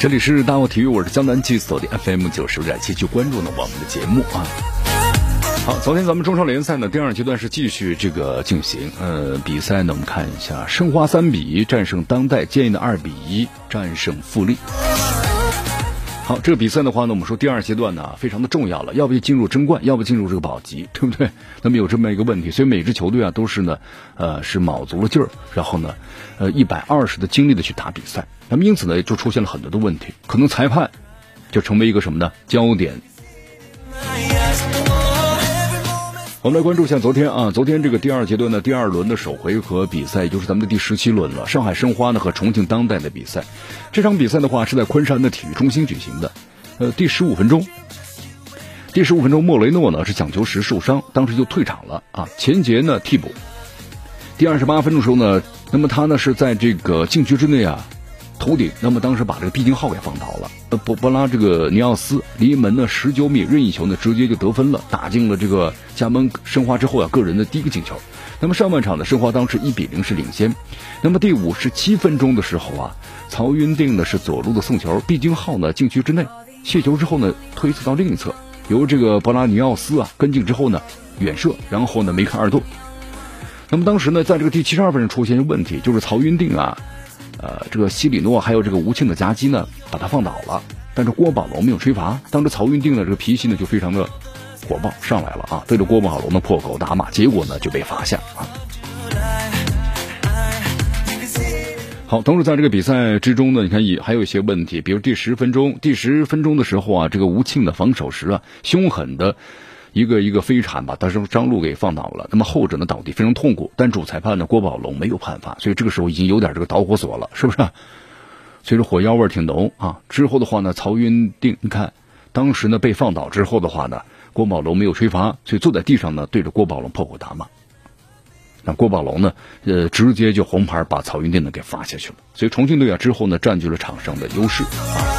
这里是大漠体育，我是江南记锁定 FM 九十五点七，去关注呢我们的节目啊。好，昨天咱们中超联赛呢第二阶段是继续这个进行，呃，比赛呢我们看一下，申花三比一战胜当代，建业的二比一战胜富力。好，这个比赛的话呢，我们说第二阶段呢非常的重要了，要不就进入争冠，要不进入这个保级，对不对？那么有这么一个问题，所以每支球队啊都是呢，呃，是卯足了劲儿，然后呢，呃，一百二十的精力的去打比赛。那么因此呢，就出现了很多的问题，可能裁判就成为一个什么呢？焦点。我们来关注一下昨天啊，昨天这个第二阶段的第二轮的首回合比赛，也就是咱们的第十七轮了。上海申花呢和重庆当代的比赛，这场比赛的话是在昆山的体育中心举行的。呃，第十五分钟，第十五分钟，莫雷诺呢是抢球时受伤，当时就退场了啊。前节呢替补。第二十八分钟时候呢，那么他呢是在这个禁区之内啊。头顶，那么当时把这个毕金浩给放倒了。呃，博博拉这个尼奥斯离门呢十九米任意球呢直接就得分了，打进了这个加盟申花之后啊个人的第一个进球。那么上半场的申花当时一比零是领先。那么第五十七分钟的时候啊，曹云定呢是左路的送球，毕金浩呢禁区之内卸球之后呢推刺到另一侧，由这个博拉尼奥斯啊跟进之后呢远射，然后呢梅开二度。那么当时呢在这个第七十二分钟出现问题，就是曹云定啊。呃，这个西里诺还有这个吴庆的夹击呢，把他放倒了。但是郭宝龙没有吹罚，当时曹云定的这个脾气呢就非常的火爆上来了啊，对着郭宝龙呢破口大骂，结果呢就被罚下啊。好，同时在这个比赛之中呢，你看也还有一些问题，比如第十分钟，第十分钟的时候啊，这个吴庆的防守时啊，凶狠的。一个一个飞铲把他是张路给放倒了，那么后者呢倒地非常痛苦，但主裁判呢郭宝龙没有判罚，所以这个时候已经有点这个导火索了，是不是？所以说火药味挺浓啊。之后的话呢，曹云定，你看当时呢被放倒之后的话呢，郭宝龙没有吹罚，所以坐在地上呢对着郭宝龙破口大骂。那郭宝龙呢，呃，直接就红牌把曹云定呢给罚下去了。所以重庆队啊之后呢占据了场上的优势啊。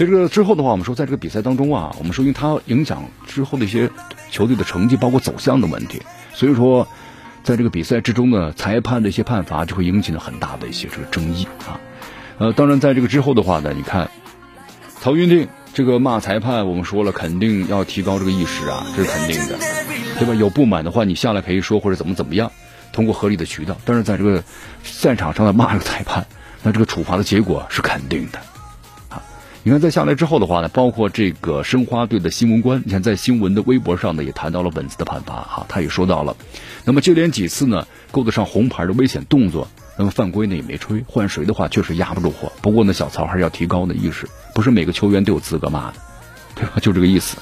这个之后的话，我们说，在这个比赛当中啊，我们说因为它影响之后的一些球队的成绩，包括走向的问题，所以说，在这个比赛之中呢，裁判的一些判罚就会引起了很大的一些这个争议啊。呃，当然，在这个之后的话呢，你看曹云定这个骂裁判，我们说了，肯定要提高这个意识啊，这是肯定的，对吧？有不满的话，你下来可以说或者怎么怎么样，通过合理的渠道。但是在这个赛场上的骂这个裁判，那这个处罚的结果是肯定的。你看，在下来之后的话呢，包括这个申花队的新闻官，你看在新闻的微博上呢，也谈到了本次的判罚哈，他也说到了，那么接连几次呢，够得上红牌的危险动作，那么犯规呢也没吹，换谁的话确实压不住火。不过呢，小曹还是要提高的意识，不是每个球员都有资格骂的，对吧？就这个意思。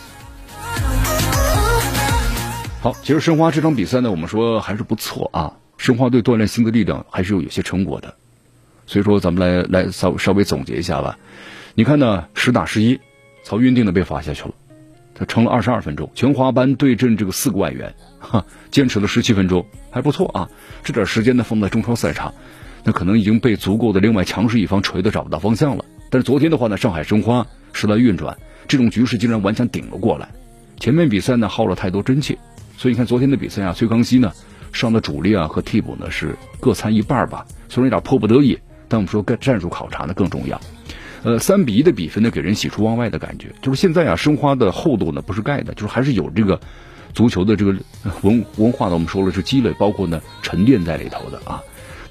好，其实申花这场比赛呢，我们说还是不错啊，申花队锻炼新的力量还是有有些成果的，所以说咱们来来稍稍微总结一下吧。你看呢？十打十一，曹云定的被罚下去了，他撑了二十二分钟，全华班对阵这个四个外援，哈，坚持了十七分钟，还不错啊。这点时间呢放在中超赛场，那可能已经被足够的另外强势一方锤得找不到方向了。但是昨天的话呢，上海申花时来运转，这种局势竟然顽强顶了过来。前面比赛呢耗了太多真气，所以你看昨天的比赛啊，崔康熙呢上的主力啊和替补呢是各参一半吧，虽然有点迫不得已，但我们说该战术考察呢更重要。呃，三比一的比分呢，给人喜出望外的感觉。就是现在啊，申花的厚度呢不是盖的，就是还是有这个足球的这个文文化呢。我们说了是积累，包括呢沉淀在里头的啊。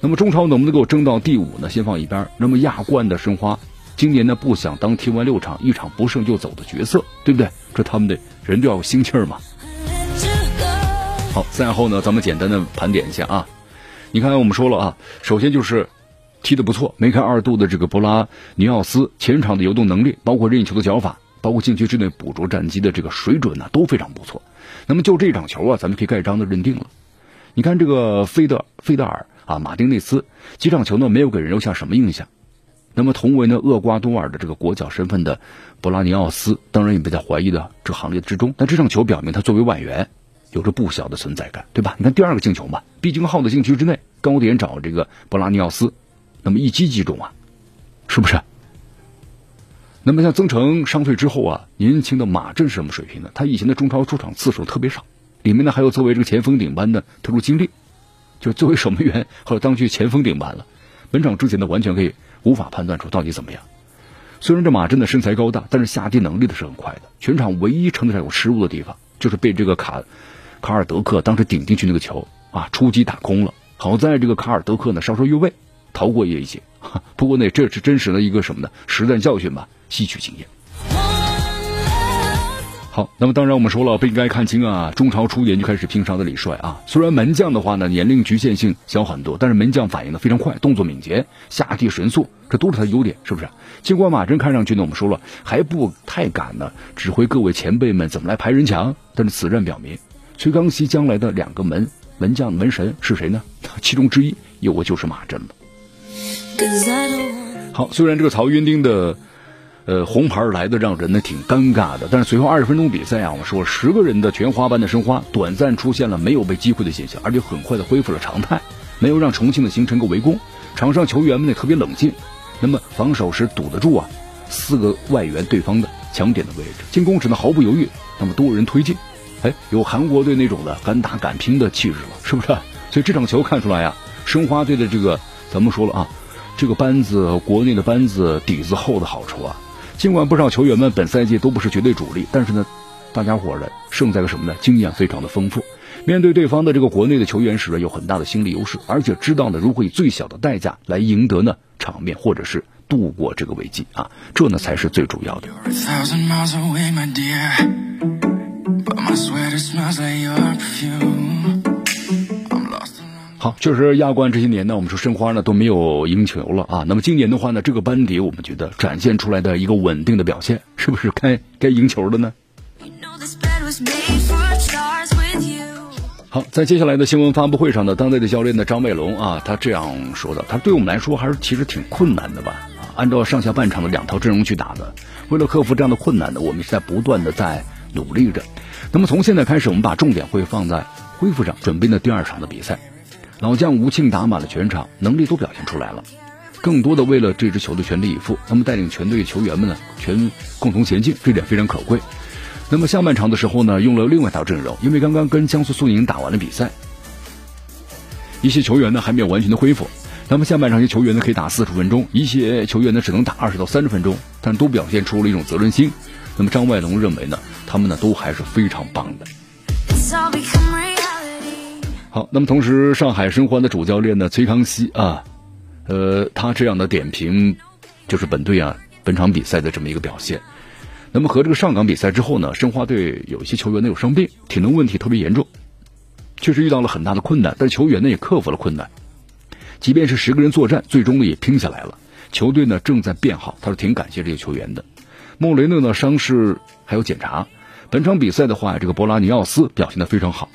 那么中超能不能够争到第五呢？先放一边。那么亚冠的申花今年呢不想当踢完六场一场不胜就走的角色，对不对？这他们的人都要有心气儿嘛。好，赛后呢，咱们简单的盘点一下啊。你看我们说了啊，首先就是。踢得不错，梅开二度的这个博拉尼奥斯前场的游动能力，包括任意球的脚法，包括禁区之内捕捉战机的这个水准呢，都非常不错。那么就这场球啊，咱们可以盖章的认定了。你看这个费德费德尔啊，马丁内斯几场球呢，没有给人留下什么印象，那么同为呢厄瓜多尔的这个国脚身份的博拉尼奥斯，当然也被在怀疑的这行列之中。但这场球表明他作为外援有着不小的存在感，对吧？你看第二个进球嘛，毕竟号的禁区之内高点找这个博拉尼奥斯，那么一击即中啊，是不是？那么像曾诚伤退之后啊，年轻的马震是什么水平呢？他以前的中超出场次数特别少，里面呢还有作为这个前锋顶班的特殊经历，就作为守门员后来当去前锋顶班了。本场之前呢完全可以。无法判断出到底怎么样。虽然这马震的身材高大，但是下地能力的是很快的。全场唯一称得上有失误的地方，就是被这个卡卡尔德克当时顶进去那个球啊，出击打空了。好在这个卡尔德克呢稍稍越位，逃过一劫。不过呢，这是真实的一个什么呢？实战教训吧，吸取经验。好，那么当然我们说了不应该看清啊，中超初年就开始拼杀的李帅啊。虽然门将的话呢年龄局限性小很多，但是门将反应的非常快，动作敏捷，下地神速，这都是他的优点，是不是？尽管马真看上去呢，我们说了还不太敢呢指挥各位前辈们怎么来排人墙，但是此战表明，崔康熙将来的两个门门将门神是谁呢？其中之一有个就是马真了。好，虽然这个曹云丁的。呃，红牌来的让人呢挺尴尬的，但是随后二十分钟比赛啊，我们说十个人的全花般的申花短暂出现了没有被击溃的现象，而且很快的恢复了常态，没有让重庆的形成个围攻。场上球员们呢特别冷静，那么防守时堵得住啊，四个外援对方的强点的位置，进攻时呢毫不犹豫，那么多人推进，哎，有韩国队那种的敢打敢拼的气质了，是不是？所以这场球看出来啊，申花队的这个咱们说了啊，这个班子国内的班子底子厚的好处啊。尽管不少球员们本赛季都不是绝对主力，但是呢，大家伙的胜在个什么呢？经验非常的丰富。面对对方的这个国内的球员时呢，有很大的心理优势，而且知道呢如何以最小的代价来赢得呢场面，或者是度过这个危机啊，这呢才是最主要的。好，确实亚冠这些年呢，我们说申花呢都没有赢球了啊。那么今年的话呢，这个班底我们觉得展现出来的一个稳定的表现，是不是该该赢球了呢？好，在接下来的新闻发布会上呢，当代的教练呢张卫龙啊，他这样说的：，他对我们来说还是其实挺困难的吧？啊，按照上下半场的两套阵容去打的，为了克服这样的困难呢，我们是在不断的在努力着。那么从现在开始，我们把重点会放在恢复上，准备呢第二场的比赛。老将吴庆打满了全场，能力都表现出来了，更多的为了这支球队全力以赴，那么带领全队球员们呢全共同前进，这点非常可贵。那么下半场的时候呢，用了另外一套阵容，因为刚刚跟江苏苏宁打完了比赛，一些球员呢还没有完全的恢复。那么下半场一些球员呢可以打四十分钟，一些球员呢只能打二十到三十分钟，但都表现出了一种责任心。那么张外龙认为呢，他们呢都还是非常棒的。好，那么同时，上海申花的主教练呢，崔康熙啊，呃，他这样的点评，就是本队啊本场比赛的这么一个表现。那么和这个上港比赛之后呢，申花队有一些球员呢有伤病，体能问题特别严重，确实遇到了很大的困难，但是球员呢也克服了困难，即便是十个人作战，最终呢也拼下来了。球队呢正在变好，他是挺感谢这些球员的。莫雷诺呢伤势还有检查，本场比赛的话，这个博拉尼奥斯表现的非常好。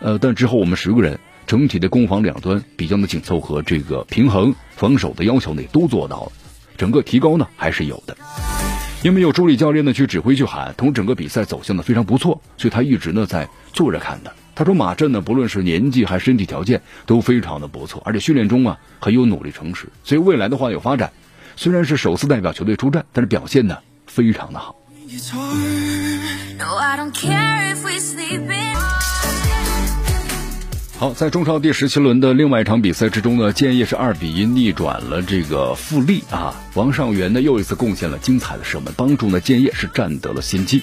呃，但之后我们十个人整体的攻防两端比较的紧凑和这个平衡防守的要求呢都做到了，整个提高呢还是有的。因为有助理教练呢去指挥去喊，同整个比赛走向的非常不错，所以他一直呢在坐着看的。他说马震呢不论是年纪还是身体条件都非常的不错，而且训练中啊很有努力诚实，所以未来的话有发展。虽然是首次代表球队出战，但是表现呢非常的好。好，在中超第十七轮的另外一场比赛之中呢，建业是二比一逆转了这个富力啊。王上元呢又一次贡献了精彩的射门，帮助呢建业是占得了先机。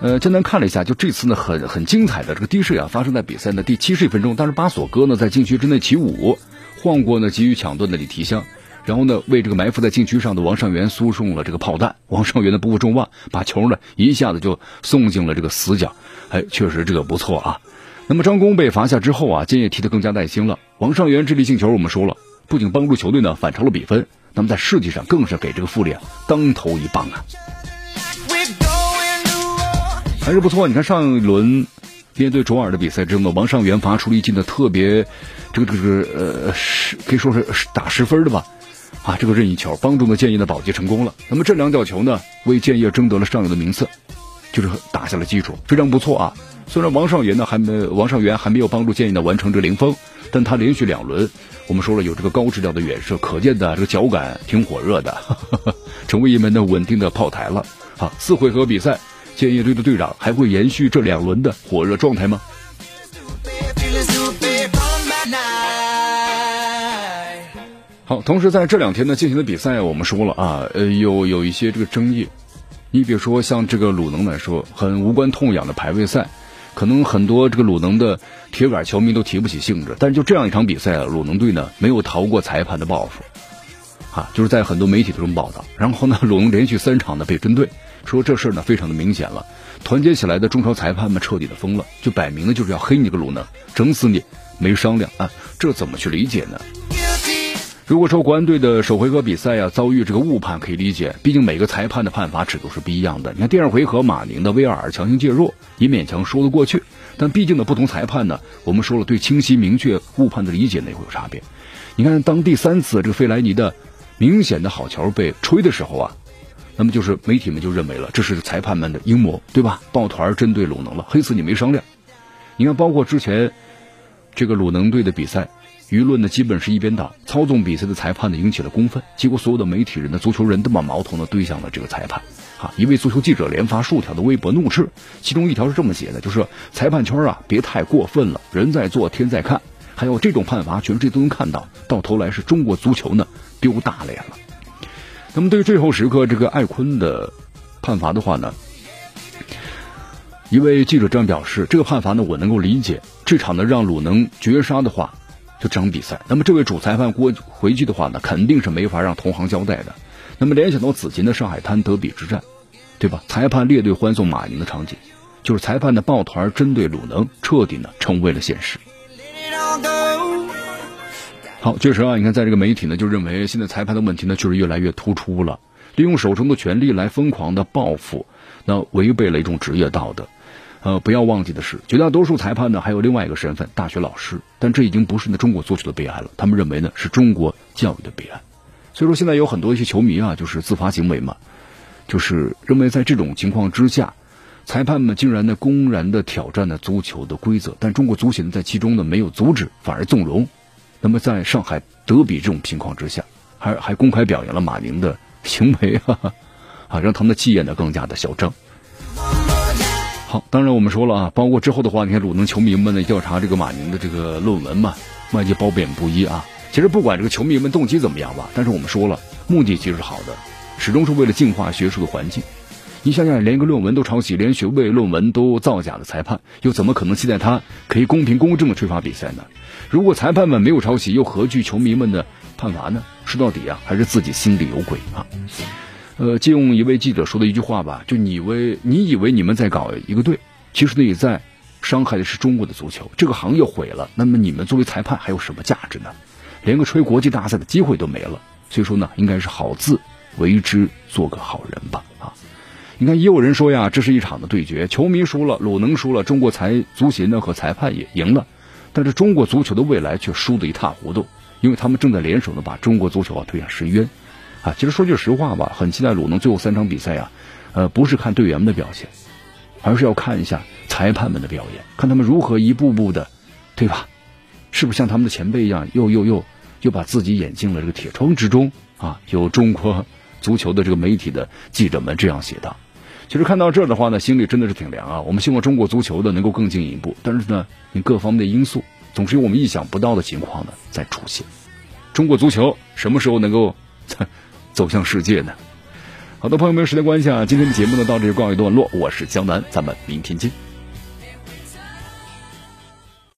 呃，简单看了一下，就这次呢很很精彩的这个低射啊，发生在比赛的第七十一分钟。但是巴索戈呢在禁区之内起舞，晃过呢急于抢断的李提香，然后呢为这个埋伏在禁区上的王上元输送了这个炮弹。王上元呢不负众望，把球呢一下子就送进了这个死角。哎，确实这个不错啊。那么张工被罚下之后啊，建业踢得更加耐心了。王上元这粒进球，我们说了，不仅帮助球队呢反超了比分，那么在士气上更是给这个富力啊当头一棒啊，还是不错。你看上一轮面对卓尔的比赛之中呢，王上元罚出了一记呢特别这个这个呃十，可以说是打十分的吧。啊，这个任意球帮助呢建业的保级成功了。那么这两脚球呢，为建业争得了上游的名次，就是打下了基础，非常不错啊。虽然王上元呢还没王上元还没有帮助建业呢完成这个零封，但他连续两轮，我们说了有这个高质量的远射，可见的这个脚感挺火热的，成为一门的稳定的炮台了。好，四回合比赛，建业队的队长还会延续这两轮的火热状态吗？好，同时在这两天呢进行的比赛，我们说了啊，呃，有有一些这个争议。你比如说像这个鲁能来说，很无关痛痒的排位赛，可能很多这个鲁能的铁杆球迷都提不起兴致。但是就这样一场比赛，鲁能队呢没有逃过裁判的报复，啊，就是在很多媒体中报道。然后呢，鲁能连续三场呢被针对，说这事儿呢非常的明显了，团结起来的中超裁判们彻底的疯了，就摆明了就是要黑你个鲁能，整死你，没商量啊，这怎么去理解呢？如果说国安队的首回合比赛呀遭遇这个误判，可以理解，毕竟每个裁判的判罚尺度是不一样的。你看第二回合马宁的 VR 强行介入也勉强说得过去，但毕竟呢不同裁判呢，我们说了对清晰明确误判的理解呢也会有差别。你看当第三次这个费莱尼的明显的好球被吹的时候啊，那么就是媒体们就认为了这是裁判们的阴谋，对吧？抱团针对鲁能了，黑死你没商量。你看包括之前这个鲁能队的比赛。舆论呢，基本是一边倒，操纵比赛的裁判呢引起了公愤，结果所有的媒体人呢、足球人都把矛头呢对向了这个裁判。啊，一位足球记者连发数条的微博怒斥，其中一条是这么写的，就是裁判圈啊，别太过分了，人在做天在看，还有这种判罚，全世界都能看到，到头来是中国足球呢丢大脸了。那么对于最后时刻这个艾坤的判罚的话呢，一位记者这样表示，这个判罚呢我能够理解，这场呢让鲁能绝杀的话。就这场比赛，那么这位主裁判过回去的话呢，肯定是没法让同行交代的。那么联想到此前的上海滩德比之战，对吧？裁判列队欢送马宁的场景，就是裁判的抱团针对鲁能，彻底呢成为了现实。好，确实啊，你看在这个媒体呢，就认为现在裁判的问题呢，就是越来越突出了，利用手中的权力来疯狂的报复，那违背了一种职业道德。呃，不要忘记的是，绝大多数裁判呢还有另外一个身份——大学老师。但这已经不是呢中国足球的悲哀了，他们认为呢是中国教育的悲哀。所以说，现在有很多一些球迷啊，就是自发行为嘛，就是认为在这种情况之下，裁判们竟然呢公然的挑战了足球的规则，但中国足协呢在其中呢没有阻止，反而纵容。那么在上海德比这种情况之下，还还公开表扬了马宁的行为，哈哈，啊，让他们的气焰呢更加的嚣张。好，当然我们说了啊，包括之后的话，你看鲁能球迷们呢调查这个马宁的这个论文嘛，外界褒贬不一啊。其实不管这个球迷们动机怎么样吧，但是我们说了，目的其实是好的，始终是为了净化学术的环境。你想想，连一个论文都抄袭，连学位论文都造假的裁判，又怎么可能期待他可以公平公正的吹罚比赛呢？如果裁判们没有抄袭，又何惧球迷们的判罚呢？说到底啊，还是自己心里有鬼啊。呃，借用一位记者说的一句话吧，就你为你以为你们在搞一个队，其实呢也在伤害的是中国的足球，这个行业毁了，那么你们作为裁判还有什么价值呢？连个吹国际大赛的机会都没了。所以说呢，应该是好自为之，做个好人吧。啊，你看也有人说呀，这是一场的对决，球迷输了，鲁能输了，中国裁足协呢和裁判也赢了，但是中国足球的未来却输得一塌糊涂，因为他们正在联手呢把中国足球啊推向深渊。啊，其实说句实话吧，很期待鲁能最后三场比赛呀，呃，不是看队员们的表现，而是要看一下裁判们的表演，看他们如何一步步的，对吧？是不是像他们的前辈一样，又又又又把自己演进了这个铁窗之中啊？有中国足球的这个媒体的记者们这样写道。其实看到这儿的话呢，心里真的是挺凉啊。我们希望中国足球的能够更进一步，但是呢，你各方面的因素总是有我们意想不到的情况呢在出现。中国足球什么时候能够？走向世界呢？好的，朋友们，时间关系啊，今天的节目呢到这里告一段落。我是江南，咱们明天见。